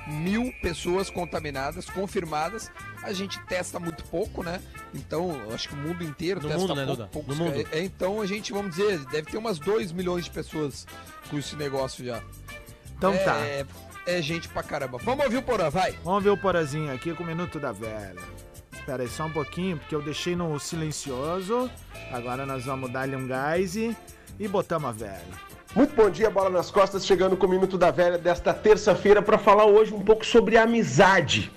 mil pessoas contaminadas, confirmadas. A gente testa muito pouco, né? Então, acho que o mundo inteiro No testa mundo, né, pouco, Duda? poucos No mundo. É, então a gente, vamos dizer, deve ter umas 2 milhões de pessoas com esse negócio já. Então é, tá. É gente pra caramba. Vamos ouvir o Porã, vai. Vamos ver o Porazinho aqui com o Minuto da Velha. Espera aí só um pouquinho, porque eu deixei no silencioso. Agora nós vamos dar-lhe um gás e, e botamos a velha. Muito bom dia, Bola nas Costas, chegando com o Minuto da Velha desta terça-feira para falar hoje um pouco sobre amizade.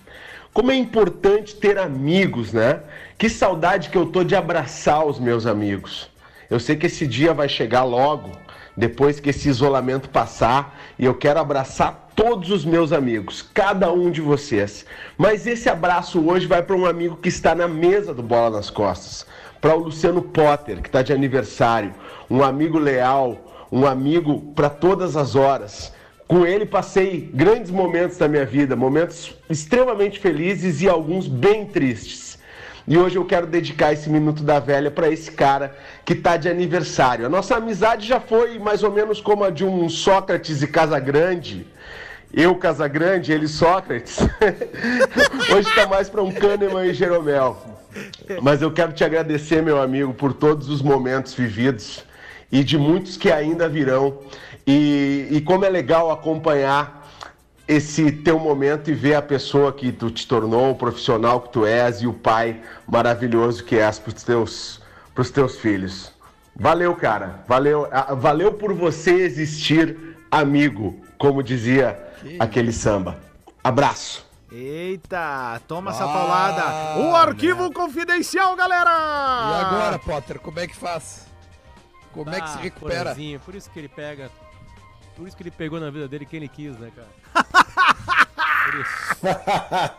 Como é importante ter amigos, né? Que saudade que eu tô de abraçar os meus amigos. Eu sei que esse dia vai chegar logo, depois que esse isolamento passar, e eu quero abraçar todos os meus amigos, cada um de vocês. Mas esse abraço hoje vai para um amigo que está na mesa do Bola nas Costas, para o Luciano Potter, que está de aniversário, um amigo leal, um amigo para todas as horas. Com ele passei grandes momentos da minha vida, momentos extremamente felizes e alguns bem tristes. E hoje eu quero dedicar esse minuto da velha para esse cara que tá de aniversário. A nossa amizade já foi mais ou menos como a de um Sócrates e Casagrande. Eu, Casagrande, ele Sócrates. (laughs) hoje está mais para um Kahneman e Jeromel. Mas eu quero te agradecer, meu amigo, por todos os momentos vividos e de muitos que ainda virão. E, e como é legal acompanhar esse teu momento e ver a pessoa que tu te tornou, o profissional que tu és e o pai maravilhoso que és para os teus, pros teus filhos. Valeu, cara. Valeu, valeu por você existir, amigo, como dizia aquele samba. Abraço. Eita, toma essa Ah, paulada. O arquivo confidencial, galera! E agora, Potter, como é que faz? Como é que se Ah, recupera? Porazinho, por isso que ele pega Por isso que ele pegou na vida dele quem ele quis, né, cara? Por isso. (laughs)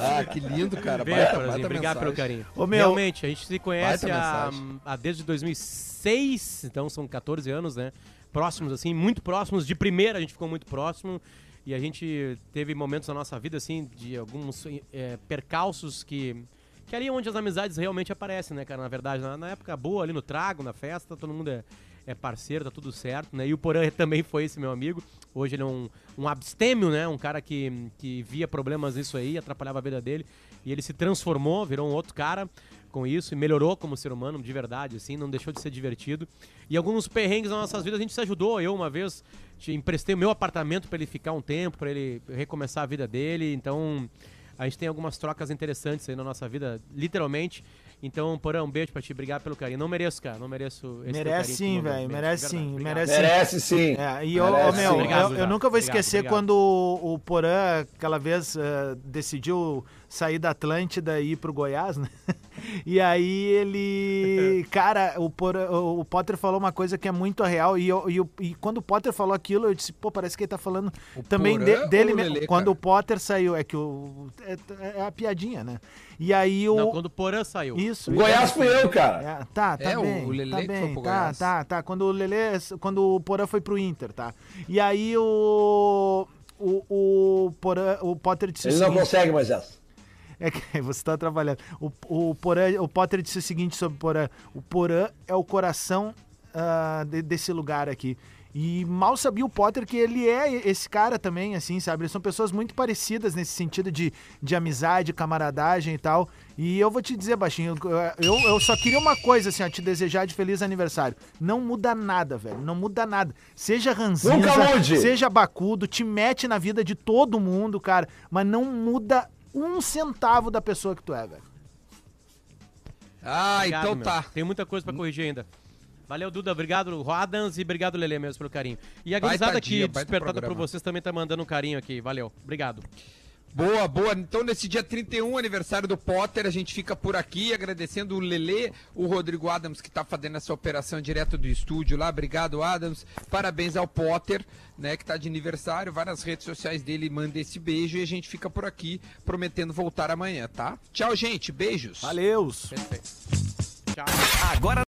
Ah, que lindo, cara. Beijo, Baita- baita Obrigado pelo carinho. Ô, meu- Realmente, a gente se conhece mensagem. há desde 2006, então são 14 anos, né? Próximos, assim, muito próximos. De primeira a gente ficou muito próximo. E a gente teve momentos na nossa vida, assim, de alguns é, percalços que. Que ali é onde as amizades realmente aparecem, né, cara? Na verdade, na, na época boa, ali no trago, na festa, todo mundo é, é parceiro, tá tudo certo, né? E o Porã (laughs) também foi esse meu amigo. Hoje ele é um, um abstêmio, né? Um cara que, que via problemas nisso aí, atrapalhava a vida dele. E ele se transformou, virou um outro cara com isso e melhorou como ser humano, de verdade, assim, não deixou de ser divertido. E alguns perrengues nas nossas vidas a gente se ajudou. Eu, uma vez, te emprestei o meu apartamento pra ele ficar um tempo, pra ele recomeçar a vida dele. Então, a gente tem algumas trocas interessantes aí na nossa vida, literalmente. Então, Porã, um beijo pra ti, obrigado pelo carinho. Não mereço, cara, não mereço esse Merece carinho sim, velho. Merece sim, merece sim. Merece sim. É, e, meu, sim. Obrigado, eu, eu nunca vou Obrigado, esquecer obrigado. quando o, o Porã, aquela vez, eh, decidiu sair da Atlântida e ir pro Goiás, né? (laughs) (laughs) E aí ele. (laughs) Cara, o, o o Potter falou uma coisa que é muito real. E, eu- e eu- e quando o Potter falou aquilo, eu disse, pô, parece que ele tá falando também Porã de- dele o mesmo. Quando cara? o Potter saiu, é que o. É, é a piadinha, né? E aí o. Não, quando o Porã saiu. Isso. O Goiás fui eu, cara. É, tá, tá É, o- bem. o Lelê tá que foi bem, pro tá, Goiás. tá, tá. Quando o Lelê, quando o Porã foi pro Inter, tá? E aí o o, o, Porã, o Potter disse Ele o não consegue mais essa. É que (laughs) você tá trabalhando. O, o, Porã, o Potter disse o seguinte sobre o Porã. O Porã é o coração ah, de- desse lugar aqui. E mal sabia o Potter que ele é esse cara também, assim, sabe? Eles são pessoas muito parecidas nesse sentido de, de amizade, camaradagem e tal. E eu vou te dizer, baixinho, eu, eu só queria uma coisa, assim, ó, te desejar de feliz aniversário. Não muda nada, velho. Não muda nada. Seja ranzinza, seja bacudo, te mete na vida de todo mundo, cara. Mas não muda um centavo da pessoa que tu é, velho. Ah, Obrigado, então meu. tá. Tem muita coisa pra corrigir ainda. Valeu, Duda. Obrigado, Rodans. E obrigado, Lele, mesmo, pelo carinho. E a gurizada aqui, baita despertada por programa. vocês, também tá mandando um carinho aqui. Valeu. Obrigado. Boa, boa. Então, nesse dia 31, aniversário do Potter, a gente fica por aqui agradecendo o Lelê, o Rodrigo Adams, que tá fazendo essa operação direto do estúdio lá. Obrigado, Adams. Parabéns ao Potter, né, que tá de aniversário. Vai nas redes sociais dele, manda esse beijo e a gente fica por aqui, prometendo voltar amanhã, tá? Tchau, gente. Beijos. Valeus! Perfeito. Tchau. Agora